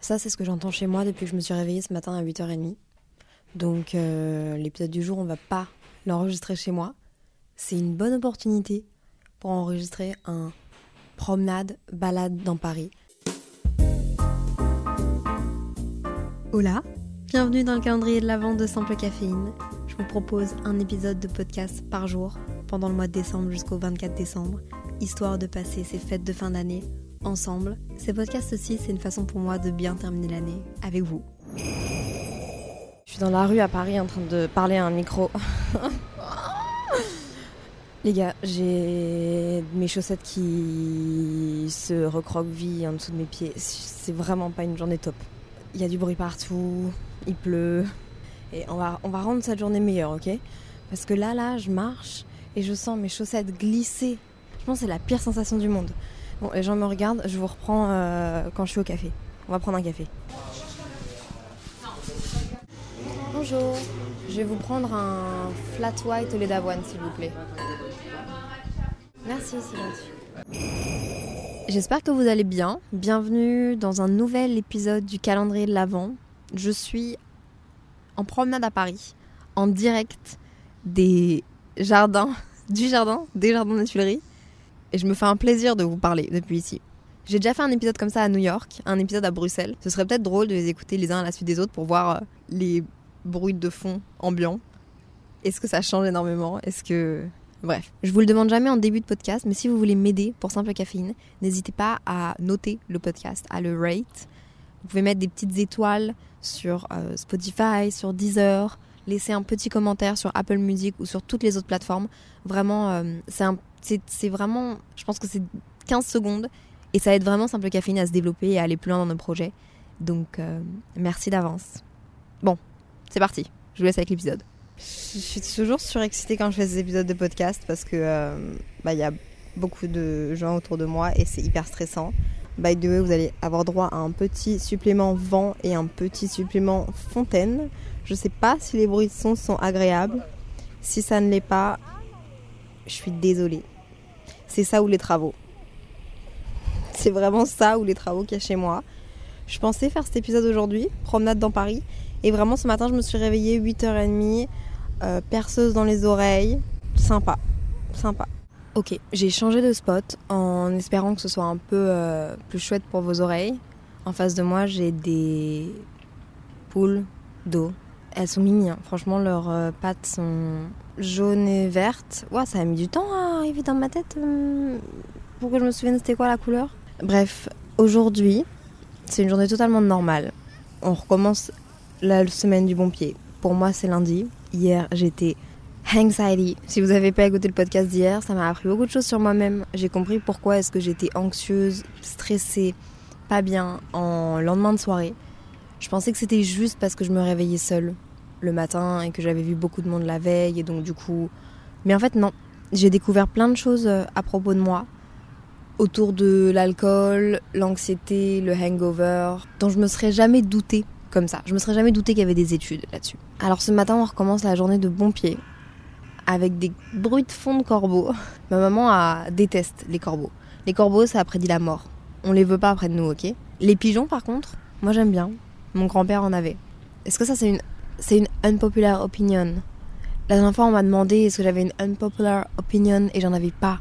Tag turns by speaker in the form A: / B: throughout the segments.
A: Ça, c'est ce que j'entends chez moi depuis que je me suis réveillée ce matin à 8h30. Donc, euh, l'épisode du jour, on va pas l'enregistrer chez moi. C'est une bonne opportunité pour enregistrer un promenade, balade dans Paris. Hola, bienvenue dans le calendrier de la vente de Simple Caféine. Je vous propose un épisode de podcast par jour pendant le mois de décembre jusqu'au 24 décembre, histoire de passer ces fêtes de fin d'année ensemble. Ces podcasts aussi, c'est une façon pour moi de bien terminer l'année avec vous. Je suis dans la rue à Paris en train de parler à un micro. Les gars, j'ai mes chaussettes qui se recroquevillent en dessous de mes pieds. C'est vraiment pas une journée top. Il y a du bruit partout, il pleut. Et on va, on va rendre cette journée meilleure, ok? Parce que là, là, je marche et je sens mes chaussettes glisser. Je pense que c'est la pire sensation du monde. Bon, les gens me regardent, je vous reprends euh, quand je suis au café. On va prendre un café. Bonjour, je vais vous prendre un flat white au lait d'avoine, s'il vous plaît. Merci, c'est gentil. J'espère que vous allez bien. Bienvenue dans un nouvel épisode du calendrier de l'Avent. Je suis en promenade à Paris, en direct des jardins, du jardin, des jardins des Tuileries. Et je me fais un plaisir de vous parler depuis ici. J'ai déjà fait un épisode comme ça à New York, un épisode à Bruxelles. Ce serait peut-être drôle de les écouter les uns à la suite des autres pour voir euh, les bruits de fond ambiants. Est-ce que ça change énormément? Est-ce que Bref, je vous le demande jamais en début de podcast, mais si vous voulez m'aider pour Simple Caféine, n'hésitez pas à noter le podcast, à le rate. Vous pouvez mettre des petites étoiles sur euh, Spotify, sur Deezer, laisser un petit commentaire sur Apple Music ou sur toutes les autres plateformes. Vraiment, euh, c'est vraiment, je pense que c'est 15 secondes et ça aide vraiment Simple Caféine à se développer et à aller plus loin dans nos projets. Donc, euh, merci d'avance. Bon, c'est parti. Je vous laisse avec l'épisode. Je suis toujours surexcitée quand je fais ces épisodes de podcast parce que euh, bah, y a beaucoup de gens autour de moi et c'est hyper stressant. By the way, vous allez avoir droit à un petit supplément vent et un petit supplément fontaine. Je sais pas si les bruits de son sont agréables. Si ça ne l'est pas, je suis désolée. C'est ça ou les travaux. C'est vraiment ça ou les travaux qu'il y a chez moi. Je pensais faire cet épisode aujourd'hui, promenade dans Paris. Et vraiment ce matin, je me suis réveillée 8h30 euh, perceuse dans les oreilles. Sympa, sympa. Ok, j'ai changé de spot en espérant que ce soit un peu euh, plus chouette pour vos oreilles. En face de moi, j'ai des poules d'eau. Elles sont mimi, franchement, leurs euh, pattes sont jaunes et. Ouais, ça a mis du temps à arriver dans ma tête pour que je me souvienne c'était quoi la couleur. Bref, aujourd'hui, c'est une journée totalement normale. On recommence la semaine du bon pied. Pour moi, c'est lundi. Hier, j'étais anxiety. Si vous n'avez pas écouté le podcast d'hier, ça m'a appris beaucoup de choses sur moi-même. J'ai compris pourquoi est-ce que j'étais anxieuse, stressée, pas bien en lendemain de soirée. Je pensais que c'était juste parce que je me réveillais seule le matin et que j'avais vu beaucoup de monde la veille et donc du coup... Mais en fait non, j'ai découvert plein de choses euh, à propos de moi, autour de l'alcool, l'anxiété, le hangover, dont je me serais jamais douté comme ça. Je me serais jamais douté qu'il y avait des études là-dessus. Alors ce matin, on recommence la journée de bon pied avec des bruits de fond de corbeaux. Ma maman a... déteste les corbeaux. Les corbeaux, ça a prédit la mort. On les veut pas près de nous, ok? Les pigeons, par contre, moi j'aime bien. Mon grand-père en avait. Est-ce que ça, c'est une, c'est une unpopular opinion La dernière fois, on m'a demandé est-ce que j'avais une unpopular opinion et j'en avais pas.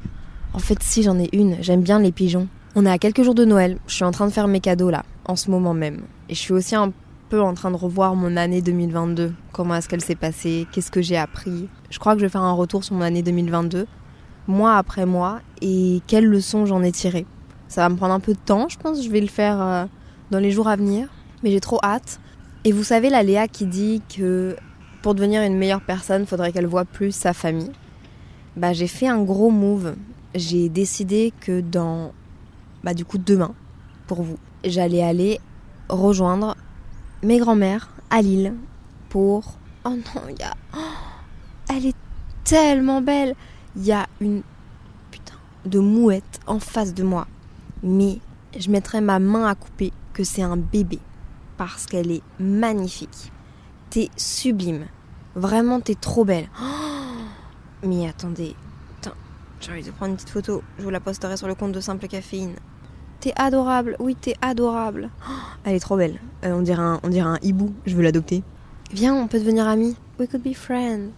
A: En fait, si, j'en ai une. J'aime bien les pigeons. On est à quelques jours de Noël. Je suis en train de faire mes cadeaux là, en ce moment même. Et je suis aussi un peu en train de revoir mon année 2022. Comment est-ce qu'elle s'est passée? Qu'est-ce que j'ai appris? Je crois que je vais faire un retour sur mon année 2022, mois après mois, et quelles leçons j'en ai tirées? Ça va me prendre un peu de temps, je pense. Je vais le faire euh, dans les jours à venir, mais j'ai trop hâte. Et vous savez, la Léa qui dit que pour devenir une meilleure personne, faudrait qu'elle voit plus sa famille. Bah, j'ai fait un gros move. j'ai décidé que dans, bah du coup demain, pour vous, j'allais aller rejoindre mes grands-mères à Lille pour... Oh non, il y a... Oh, elle est tellement belle. Il y a une putain de mouette en face de moi. Mais je mettrai ma main à couper que c'est un bébé parce qu'elle est magnifique. T'es sublime. Vraiment, t'es trop belle. Mais attendez, j'ai envie de prendre une petite photo. Je vous la posterai sur le compte de Simple Caféine. T'es adorable, oui, t'es adorable. Elle est trop belle. Euh, on, dirait un, on dirait un hibou, je veux l'adopter. Viens, on peut devenir amis. We could be friends.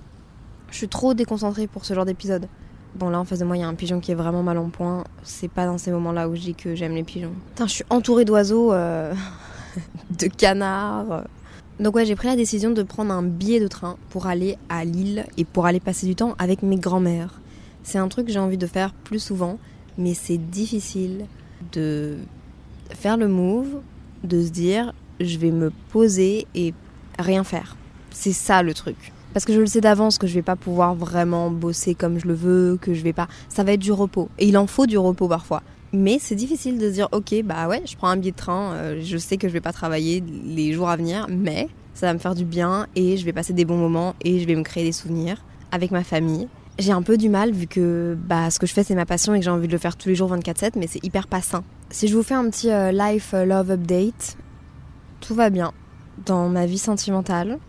A: Je suis trop déconcentrée pour ce genre d'épisode. Bon, là en face de moi, il y a un pigeon qui est vraiment mal en point. C'est pas dans ces moments-là où je dis que j'aime les pigeons. Putain, je suis entourée d'oiseaux, euh, de canards. Donc, ouais, j'ai pris la décision de prendre un billet de train pour aller à Lille et pour aller passer du temps avec mes grands-mères. C'est un truc que j'ai envie de faire plus souvent, mais c'est difficile de faire le move, de se dire je vais me poser et rien faire. C'est ça le truc. Parce que je le sais d'avance que je vais pas pouvoir vraiment bosser comme je le veux, que je vais pas. Ça va être du repos. Et il en faut du repos parfois. Mais c'est difficile de dire ok, bah ouais, je prends un billet de train, euh, je sais que je vais pas travailler les jours à venir, mais ça va me faire du bien et je vais passer des bons moments et je vais me créer des souvenirs avec ma famille j'ai un peu du mal vu que bah, ce que je fais c'est ma passion et que j'ai envie de le faire tous les jours 24/7 mais c'est hyper pas sain. Si je vous fais un petit euh, life euh, love update, tout va bien dans ma vie sentimentale.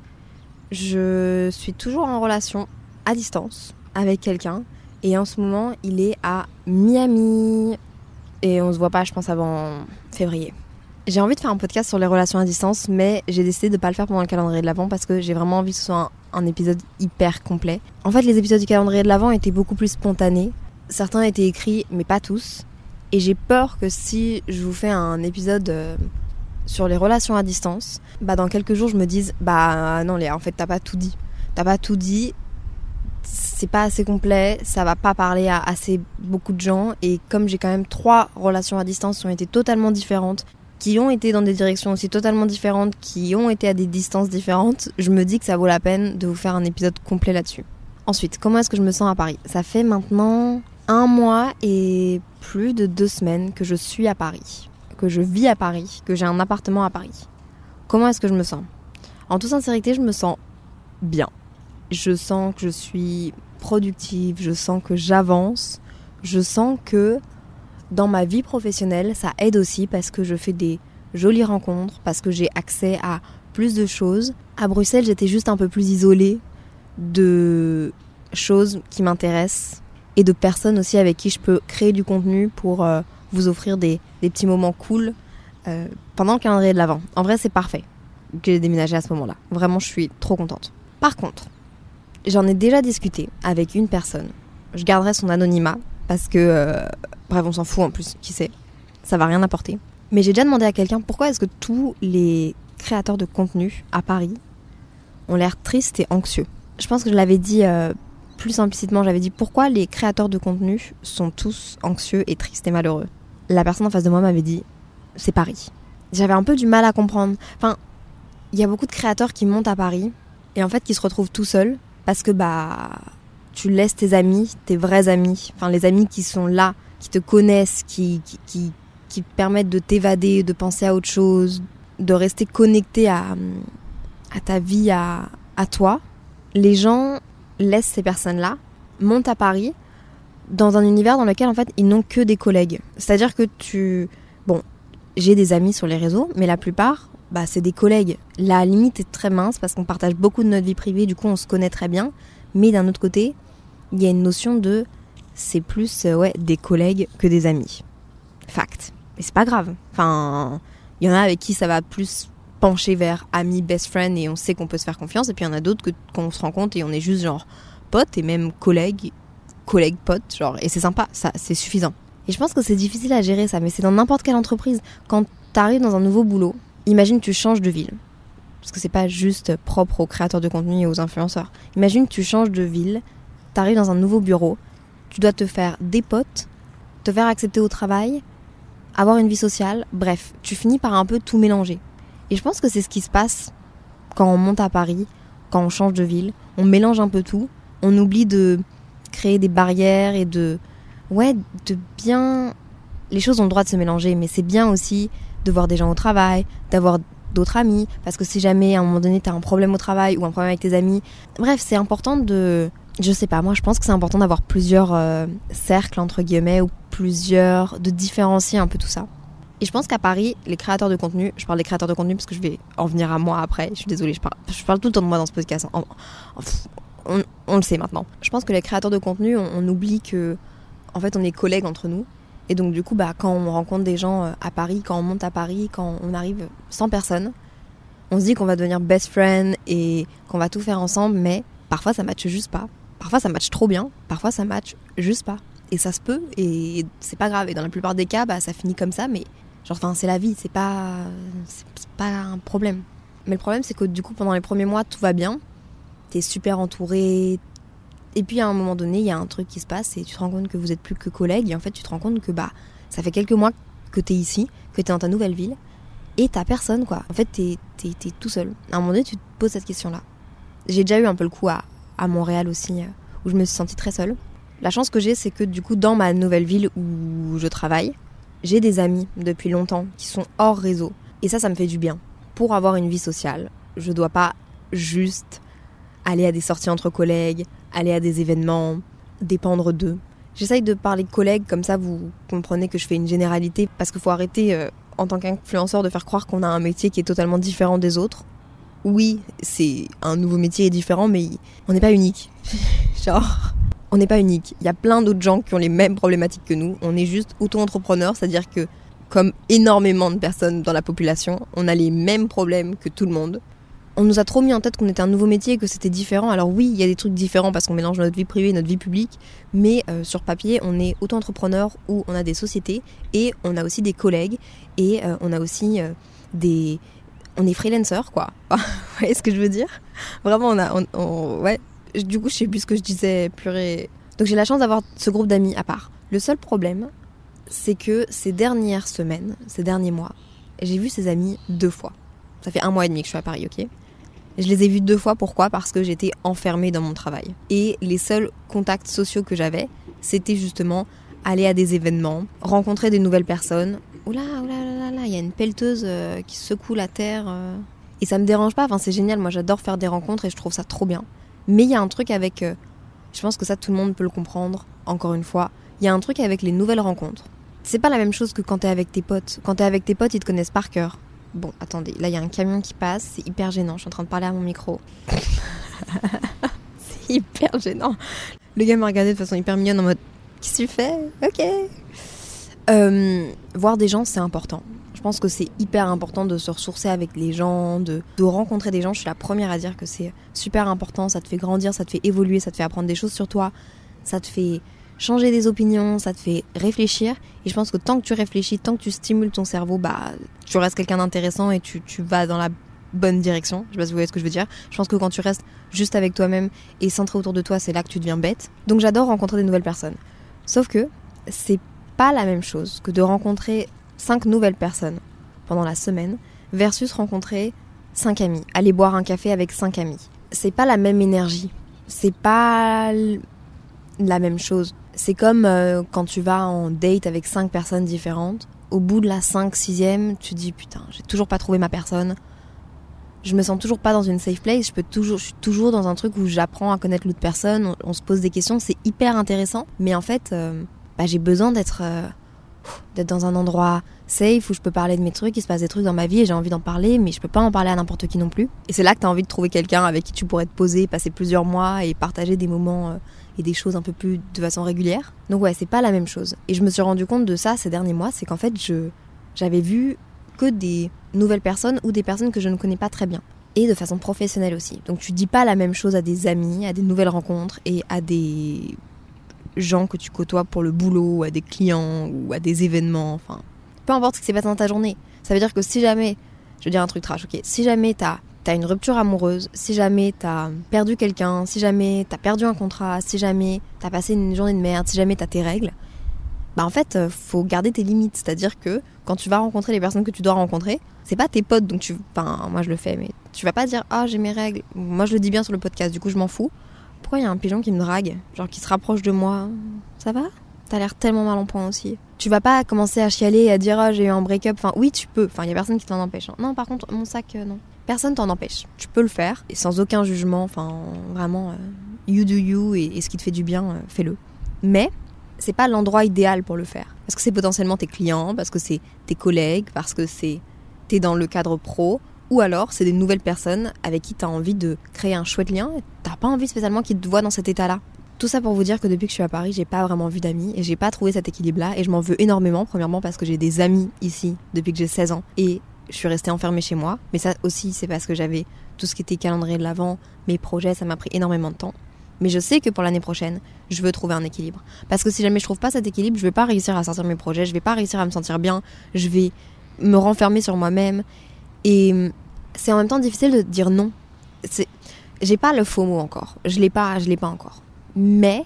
A: Je suis toujours en relation à distance avec quelqu'un et en ce moment il est à Miami et on se voit pas je pense avant février. J'ai envie de faire un podcast sur les relations à distance, mais j'ai décidé de ne pas le faire pendant le calendrier de l'Avent parce que j'ai vraiment envie que ce soit un, épisode hyper complet. En fait, les épisodes du calendrier de l'Avent étaient beaucoup plus spontanés. Certains étaient écrits, mais pas tous. Et j'ai peur que si je vous fais un épisode euh, sur les relations à distance, bah dans quelques jours je me dise bah non Léa, en fait t'as pas tout dit. T'as pas tout dit, c'est pas assez complet, ça va pas parler à assez beaucoup de gens et comme j'ai quand même trois relations à distance qui ont été totalement différentes, qui ont été dans des directions aussi totalement différentes, qui ont été à des distances différentes, je me dis que ça vaut la peine de vous faire un épisode complet là-dessus. Ensuite, comment est-ce que je me sens à Paris? Ça fait maintenant un mois et plus de deux semaines que je suis à Paris, que je vis à Paris, que j'ai un appartement à Paris. Comment est-ce que je me sens? En toute sincérité, je me sens bien. Je sens que je suis productive, je sens que j'avance, je sens que dans ma vie professionnelle, ça aide aussi parce que je fais des jolies rencontres, parce que j'ai accès à plus de choses. À Bruxelles, j'étais juste un peu plus isolée de choses qui m'intéressent et de personnes aussi avec qui je peux créer du contenu pour euh, vous offrir des, petits moments cool euh, pendant le calendrier de l'Avent. En vrai, c'est parfait que j'ai déménagé à ce moment-là. Vraiment, je suis trop contente. Par contre, j'en ai déjà discuté avec une personne. Je garderai son anonymat parce que euh, Bref, on s'en fout en plus, qui sait. Ça va rien apporter. Mais j'ai déjà demandé à quelqu'un pourquoi est-ce que tous les créateurs de contenu à Paris ont l'air tristes et anxieux? Je pense que je l'avais dit euh, plus implicitement, j'avais dit pourquoi les créateurs de contenu sont tous anxieux et tristes et malheureux? La personne en face de moi m'avait dit c'est Paris. J'avais un peu du mal à comprendre. Enfin, il y a beaucoup de créateurs qui montent à Paris et en fait qui se retrouvent tout seuls parce que bah tu laisses tes amis, tes vrais amis, enfin les amis qui sont là qui te connaissent, qui, qui, qui, permettent de t'évader, de penser à autre chose, de rester connecté à, à ta vie, à, à toi. Les gens laissent ces personnes-là, montent à Paris, dans un univers dans lequel en fait ils n'ont que des collègues. C'est-à-dire que tu... Bon, j'ai des amis sur les réseaux, mais la plupart, bah, c'est des collègues. La limite est très mince parce qu'on partage beaucoup de notre vie privée, du coup on se connaît très bien. Mais d'un autre côté, il y a une notion de c'est plus euh, ouais, des collègues que des amis. Fact. Mais c'est pas grave. Enfin, il y en a avec qui ça va plus pencher vers amis, best friend et on sait qu'on peut se faire confiance. Et puis il y en a d'autres qu'on se rend compte et on est juste genre potes et même collègues, collègues potes, genre. Et c'est sympa, ça, c'est suffisant. Et je pense que c'est difficile à gérer ça, mais c'est dans n'importe quelle entreprise. Quand t'arrives dans un nouveau boulot, imagine tu changes de ville. Parce que c'est pas juste propre aux créateurs de contenu et aux influenceurs. Imagine tu changes de ville, t'arrives dans un nouveau bureau, tu dois te faire des potes, te faire accepter au travail, avoir une vie sociale, bref, tu finis par un peu tout mélanger. Et je pense que c'est ce qui se passe quand on monte à Paris, quand on change de ville, on mélange un peu tout, on oublie de créer des barrières et de ouais, de bien. Les choses ont le droit de se mélanger, mais c'est bien aussi de voir des gens au travail, d'avoir d'autres amis, parce que si jamais à un moment donné t'as un problème au travail ou un problème avec tes amis, bref, c'est important de. Je sais pas, moi je pense que c'est important d'avoir plusieurs euh, cercles entre guillemets ou plusieurs. de différencier un peu tout ça. Et je pense qu'à Paris, les créateurs de contenu, je parle des créateurs de contenu parce que je vais en venir à moi après, je suis désolée, je parle, je parle tout le temps de moi dans ce podcast. on, le sait maintenant. Je pense que les créateurs de contenu, on, oublie que, en fait, on est collègues entre nous. Et donc, du coup, bah, quand on rencontre des gens euh, à Paris, quand on monte à Paris, quand on arrive sans personne, on se dit qu'on va devenir best friend et qu'on va tout faire ensemble, mais parfois ça matche juste pas. Parfois ça matche trop bien, parfois ça matche juste pas. Et ça se peut, et c'est pas grave. Et dans la plupart des cas, bah, ça finit comme ça, mais Genre, c'est la vie, c'est pas, c'est pas un problème. Mais le problème, c'est que du coup, pendant les premiers mois, tout va bien. T'es super entouré. Et puis, à un moment donné, il y a un truc qui se passe et tu te rends compte que vous êtes plus que collègues. Et en fait, tu te rends compte que bah, ça fait quelques mois que t'es ici, que t'es dans ta nouvelle ville. Et t'as personne, quoi. En fait, t'es es, tout seul. À un moment donné, tu te poses cette question-là. J'ai déjà eu un peu le coup à, à Montréal aussi, euh, où je me suis sentie très seule. La chance que j'ai, c'est que du coup, dans ma nouvelle ville où je travaille, j'ai des amis depuis longtemps qui sont hors réseau. Et ça, ça me fait du bien. Pour avoir une vie sociale, je dois pas juste aller à des sorties entre collègues, aller à des événements, dépendre d'eux. J'essaye de parler de collègues, comme ça vous comprenez que je fais une généralité, parce qu'il faut arrêter euh, en tant qu'influenceur de faire croire qu'on a un métier qui est totalement différent des autres. Oui, c'est un nouveau métier différent, mais on n'est pas unique. Genre, on n'est pas unique. Il y a plein d'autres gens qui ont les mêmes problématiques que nous. On est juste auto-entrepreneurs, c'est-à-dire que, comme énormément de personnes dans la population, on a les mêmes problèmes que tout le monde. On nous a trop mis en tête qu'on était un nouveau métier que c'était différent. Alors oui, il y a des trucs différents parce qu'on mélange notre vie privée et notre vie publique, mais euh, sur papier, on est auto-entrepreneur ou on a des sociétés et on a aussi des collègues et euh, on a aussi euh, des... On est freelancer, quoi. Vous voyez ce que je veux dire? Vraiment, on a... ouais, du coup, je sais plus ce que je disais, purée. Donc j'ai la chance d'avoir ce groupe d'amis à part. Le seul problème, c'est que ces dernières semaines, ces derniers mois, j'ai vu ces amis deux fois. Ça fait un mois et demi que je suis à Paris, ok? Je les ai vus deux fois, pourquoi? Parce que j'étais enfermée dans mon travail. Et les seuls contacts sociaux que j'avais, c'était justement aller à des événements, rencontrer des nouvelles personnes. Oula, oula, oula, là, il y a une pelleteuse euh, qui secoue la terre. Euh. Et ça me dérange pas, enfin c'est génial, moi j'adore faire des rencontres et je trouve ça trop bien. Mais il y a un truc avec. Euh, je pense que ça, tout le monde peut le comprendre, encore une fois. Il y a un truc avec les nouvelles rencontres. C'est pas la même chose que quand t'es avec tes potes. Quand t'es avec tes potes, ils te connaissent par cœur. Bon, attendez, là il y a un camion qui passe, c'est hyper gênant. Je suis en train de parler à mon micro. c'est hyper gênant. Le gars m'a regardé de façon hyper mignonne en mode Qu'est-ce que tu fais? Ok. Euh, voir des gens, c'est important. Je pense que c'est hyper important de se ressourcer avec les gens, de, rencontrer des gens. Je suis la première à dire que c'est super important. Ça te fait grandir, ça te fait évoluer, ça te fait apprendre des choses sur toi, ça te fait changer des opinions, ça te fait réfléchir. Et je pense que tant que tu réfléchis, tant que tu stimules ton cerveau, bah, tu restes quelqu'un d'intéressant et tu, tu vas dans la bonne direction. Je sais pas si vous voyez ce que je veux dire. Je pense que quand tu restes juste avec toi-même et centré autour de toi, c'est là que tu deviens bête. Donc j'adore rencontrer des nouvelles personnes. Sauf que c'est pas la même chose que de rencontrer 5 nouvelles personnes pendant la semaine versus rencontrer 5 amis, aller boire un café avec 5 amis. C'est pas la même énergie, c'est pas la même chose. C'est comme euh, quand tu vas en date avec 5 personnes différentes. Au bout de la 5 6 tu dis putain, j'ai toujours pas trouvé ma personne. Je me sens toujours pas dans une safe place, je peux toujours je suis toujours dans un truc où j'apprends à connaître l'autre personne, on, se pose des questions, c'est hyper intéressant, mais en fait euh, bah, j'ai besoin d'être euh, d'être dans un endroit safe où je peux parler de mes trucs, il se passe des trucs dans ma vie et j'ai envie d'en parler, mais je peux pas en parler à n'importe qui non plus. Et c'est là que tu as envie de trouver quelqu'un avec qui tu pourrais te poser, passer plusieurs mois et partager des moments euh, et des choses un peu plus de façon régulière. Donc ouais, c'est pas la même chose. Et je me suis rendu compte de ça ces derniers mois, c'est qu'en fait, je j'avais vu que des nouvelles personnes ou des personnes que je ne connais pas très bien. Et de façon professionnelle aussi. Donc tu dis pas la même chose à des amis, à des nouvelles rencontres et à des gens que tu côtoies pour le boulot, à des clients ou à des événements, enfin, peu importe ce qui s'est passé dans ta journée. Ça veut dire que si jamais, je veux dire un truc trash, ok, si jamais t'as as une rupture amoureuse, si jamais t'as perdu quelqu'un, si jamais t'as perdu un contrat, si jamais t'as passé une journée de merde, si jamais t'as tes règles, bah en fait, euh, faut garder tes limites. C'est-à-dire que quand tu vas rencontrer les personnes que tu dois rencontrer, c'est pas tes potes, donc tu. Enfin, moi je le fais, mais tu vas pas dire Ah, j'ai mes règles. Moi je le dis bien sur le podcast, du coup je m'en fous. Pourquoi il y a un pigeon qui me drague Genre qui se rapproche de moi Ça va T'as l'air tellement mal en point aussi. Tu vas pas commencer à chialer et à dire ah, j'ai eu un break-up. Enfin, oui, tu peux. Enfin, il y a personne qui t'en empêche. hein. Non, par contre, mon sac, euh, non. Personne t'en empêche. Tu peux le faire et sans aucun jugement. Enfin, vraiment, euh, you do you et, et ce qui te fait du bien, euh, fais-le. Mais c'est pas l'endroit idéal pour le faire. Parce que c'est potentiellement tes clients, parce que c'est tes collègues, parce que c'est t'es dans le cadre pro, ou alors c'est des nouvelles personnes avec qui t'as envie de créer un chouette lien. et T'as pas envie spécialement qu'ils te voient dans cet état-là. Tout ça pour vous dire que depuis que je suis à Paris, j'ai pas vraiment vu d'amis et j'ai pas trouvé cet équilibre-là et je m'en veux énormément. Premièrement parce que j'ai des amis ici depuis que j'ai 16 ans et je suis restée enfermée chez moi. Mais ça aussi, c'est parce que j'avais tout ce qui était calendrier de l'avant, mes projets, ça m'a pris énormément de temps. Mais je sais que pour l'année prochaine, je veux trouver un équilibre. Parce que si jamais je trouve pas cet équilibre, je vais pas réussir à sortir mes projets, je vais pas réussir à me sentir bien, je vais me renfermer sur moi-même. Et hum, c'est en même temps difficile de dire non. J'ai pas le faux mot encore. Je l'ai pas, je l'ai pas encore. Mais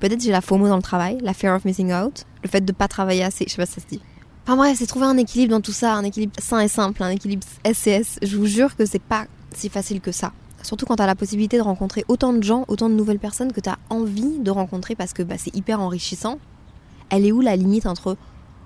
A: peut-être j'ai la faux mot dans le travail, la fear of missing out, le fait de pas travailler assez. Je sais pas si ça se dit. Enfin bref, c'est trouver un équilibre dans tout ça, un équilibre sain et simple, un équilibre SCS. Je vous jure que c'est pas si facile que ça. Surtout quand t'as la possibilité de rencontrer autant de gens, autant de nouvelles personnes que t'as envie de rencontrer parce que bah, c'est hyper enrichissant. Elle est où la limite entre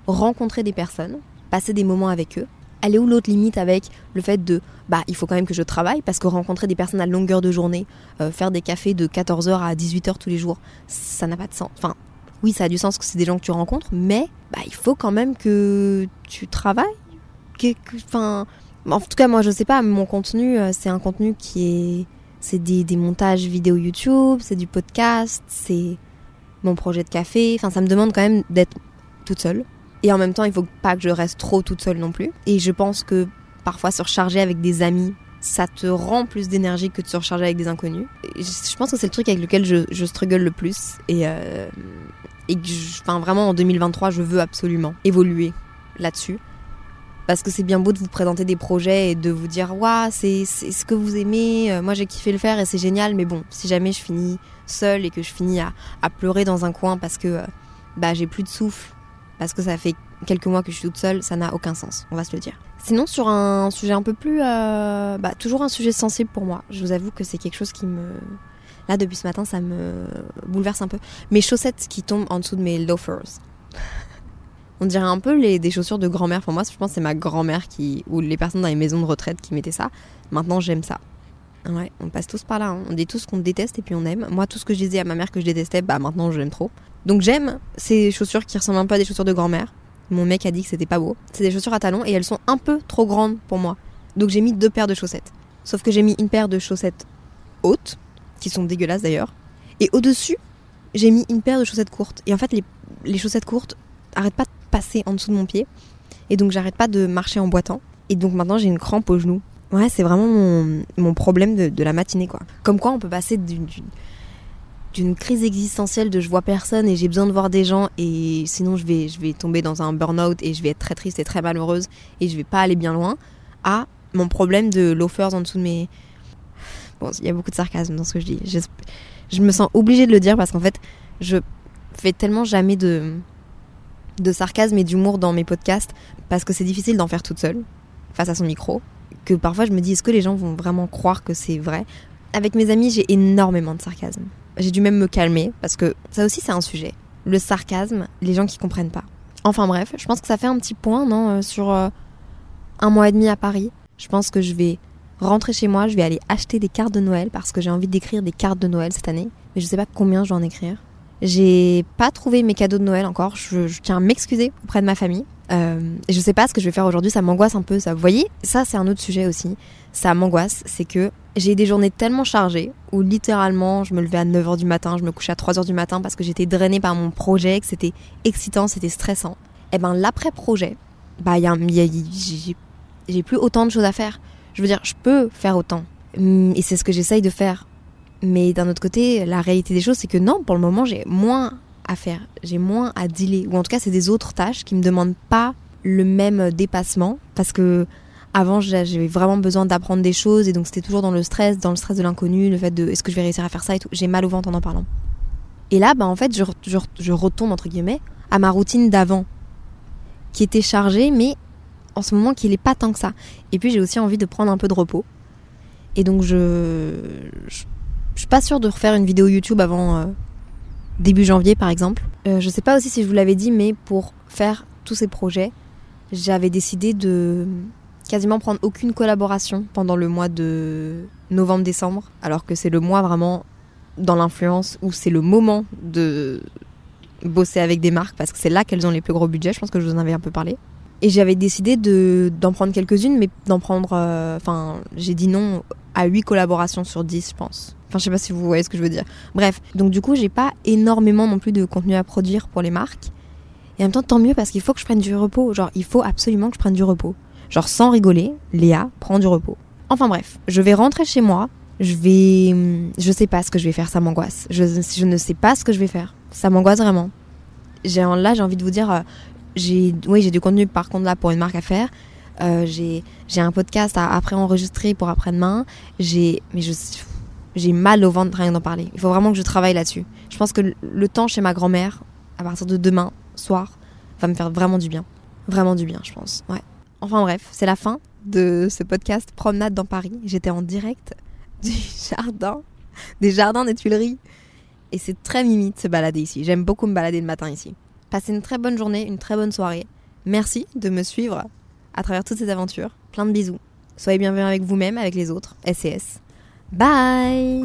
A: rencontrer des personnes, passer des moments avec eux Elle est où l'autre limite avec le fait de bah il faut quand même que je travaille parce que rencontrer des personnes à longueur de journée, euh, faire des cafés de 14h à 18h tous les jours, ça n'a pas de sens. Enfin, oui, ça a du sens que c'est des gens que tu rencontres, mais bah il faut quand même que tu travailles. Enfin, en tout cas, moi je sais pas, mon contenu, euh, c'est un contenu qui est. C'est des, des montages vidéo YouTube, c'est du podcast, c'est mon projet de café. Enfin, ça me demande quand même d'être toute seule. Et en même temps, il faut pas que je reste trop toute seule non plus. Et je pense que parfois se recharger avec des amis, ça te rend plus d'énergie que de se recharger avec des inconnus. Je pense que c'est le truc avec lequel je, struggle le plus. Et, euh, je- enfin, vraiment en 2023, je veux absolument évoluer là-dessus. Parce que c'est bien beau de vous présenter des projets et de vous dire Waouh, c'est c'est ce que vous aimez, euh, moi j'ai kiffé le faire et c'est génial, mais bon, si jamais je finis seule et que je finis à, à pleurer dans un coin parce que euh, bah, j'ai plus de souffle, parce que ça fait quelques mois que je suis toute seule, ça n'a aucun sens, on va se le dire. Sinon, sur un sujet un peu plus. euh, bah, toujours un sujet sensible pour moi, je vous avoue que c'est quelque chose qui me. Là, depuis ce matin, ça me bouleverse un peu. Mes chaussettes qui tombent en dessous de mes loafers. On dirait un peu les, des chaussures de grand-mère. Pour moi, je pense que c'est ma grand-mère qui. ou les personnes dans les maisons de retraite qui mettaient ça. Maintenant, j'aime ça. Ouais, on passe tous par là. hein. On dit tous qu'on déteste et puis on aime. Moi, tout ce que je disais à ma mère que je détestais, bah maintenant, je l'aime trop. Donc, j'aime ces chaussures qui ressemblent un peu à des chaussures de grand-mère. Mon mec a dit que c'était pas beau. C'est des chaussures à talons et elles sont un peu trop grandes pour moi. Donc, j'ai mis deux paires de chaussettes. Sauf que j'ai mis une paire de chaussettes hautes, qui sont dégueulasses d'ailleurs. Et au-dessus, j'ai mis une paire de chaussettes courtes. Et en fait, les, chaussettes courtes arrêtent pas de passer en dessous de mon pied. Et donc, j'arrête pas de marcher en boitant. Et donc, maintenant, j'ai une crampe au genou. Ouais, c'est vraiment mon, mon problème de, de la matinée, quoi. Comme quoi, on peut passer d'une- d'une crise existentielle de je vois personne et j'ai besoin de voir des gens et sinon je vais, je vais tomber dans un burn-out et je vais être très triste et très malheureuse et je vais pas aller bien loin à mon problème de loafers en dessous de mes... Bon, il y a beaucoup de sarcasme dans ce que je dis. Je, je me sens obligée de le dire parce qu'en fait, je fais tellement jamais de, de sarcasme et d'humour dans mes podcasts parce que c'est difficile d'en faire toute seule face à son micro que parfois je me dis est-ce que les gens vont vraiment croire que c'est vrai? Avec mes amis, j'ai énormément de sarcasme. J'ai dû même me calmer parce que ça aussi c'est un sujet. Le sarcasme, les gens qui comprennent pas. Enfin bref, je pense que ça fait un petit point non euh, sur euh, un mois et demi à Paris. Je pense que je vais rentrer chez moi, je vais aller acheter des cartes de Noël parce que j'ai envie d'écrire des cartes de Noël cette année, mais je sais pas combien je vais en écrire. J'ai pas trouvé mes cadeaux de Noël encore. Je, tiens à m'excuser auprès de ma famille. Euh, je sais pas ce que je vais faire aujourd'hui. Ça m'angoisse un peu. Ça, vous voyez, ça c'est un autre sujet aussi. Ça m'angoisse. C'est que j'ai des journées tellement chargées où littéralement je me levais à 9h du matin, je me couchais à 3h du matin parce que j'étais drainée par mon projet, que c'était excitant, c'était stressant. Et ben l'après-projet, bah j'ai plus autant de choses à faire. Je veux dire, je peux faire autant. Hum, Et c'est ce que j'essaye de faire. Mais d'un autre côté, la réalité des choses, c'est que non, pour le moment, j'ai moins à faire. J'ai moins à dealer. Ou en tout cas, c'est des autres tâches qui me demandent pas le même dépassement. Parce que avant, j'a- j'avais vraiment besoin d'apprendre des choses. Et donc, c'était toujours dans le stress, dans le stress de l'inconnu, le fait de est-ce que je vais réussir à faire ça et tout. J'ai mal au ventre en en parlant. Et là, bah, en fait, je, je, je retombe, entre guillemets, à ma routine d'avant. Qui était chargée, mais en ce moment, qui n'est pas tant que ça. Et puis, j'ai aussi envie de prendre un peu de repos. Et donc, je. je je suis pas sûre de refaire une vidéo YouTube avant euh, début janvier par exemple. Euh, je sais pas aussi si je vous l'avais dit, mais pour faire tous ces projets, j'avais décidé de quasiment prendre aucune collaboration pendant le mois de novembre-décembre, alors que c'est le mois vraiment dans l'influence où c'est le moment de bosser avec des marques parce que c'est là qu'elles ont les plus gros budgets. Je pense que je vous en avais un peu parlé. Et j'avais décidé de, d'en prendre quelques-unes, mais d'en prendre. euh, Enfin, j'ai dit non à 8 collaborations sur 10, je pense. Enfin, je sais pas si vous voyez ce que je veux dire. Bref, donc du coup, j'ai pas énormément non plus de contenu à produire pour les marques. Et en même temps, tant mieux parce qu'il faut que je prenne du repos. Genre, il faut absolument que je prenne du repos. Genre, sans rigoler, Léa prend du repos. Enfin bref, je vais rentrer chez moi. Je vais. hum, Je sais pas ce que je vais faire, ça m'angoisse. Je, je ne sais pas ce que je vais faire. Ça m'angoisse vraiment. J'ai, là, j'ai envie de vous dire. euh, j'ai, oui, j'ai du contenu par contre là pour une marque à faire. Euh, j'ai, j'ai un podcast à après enregistrer pour après-demain. J'ai, mais je, j'ai mal au ventre rien d'en parler. Il faut vraiment que je travaille là-dessus. Je pense que le temps chez ma grand-mère, à partir de demain soir, va me faire vraiment du bien. Vraiment du bien, je pense. Ouais. Enfin bref, c'est la fin de ce podcast Promenade dans Paris. J'étais en direct du jardin, des jardins des Tuileries. Et c'est très mimi de se balader ici. J'aime beaucoup me balader le matin ici. Passez une très bonne journée, une très bonne soirée. Merci de me suivre à travers toutes ces aventures. Plein de bisous. Soyez bienveillants avec vous-même, avec les autres. SCS. Bye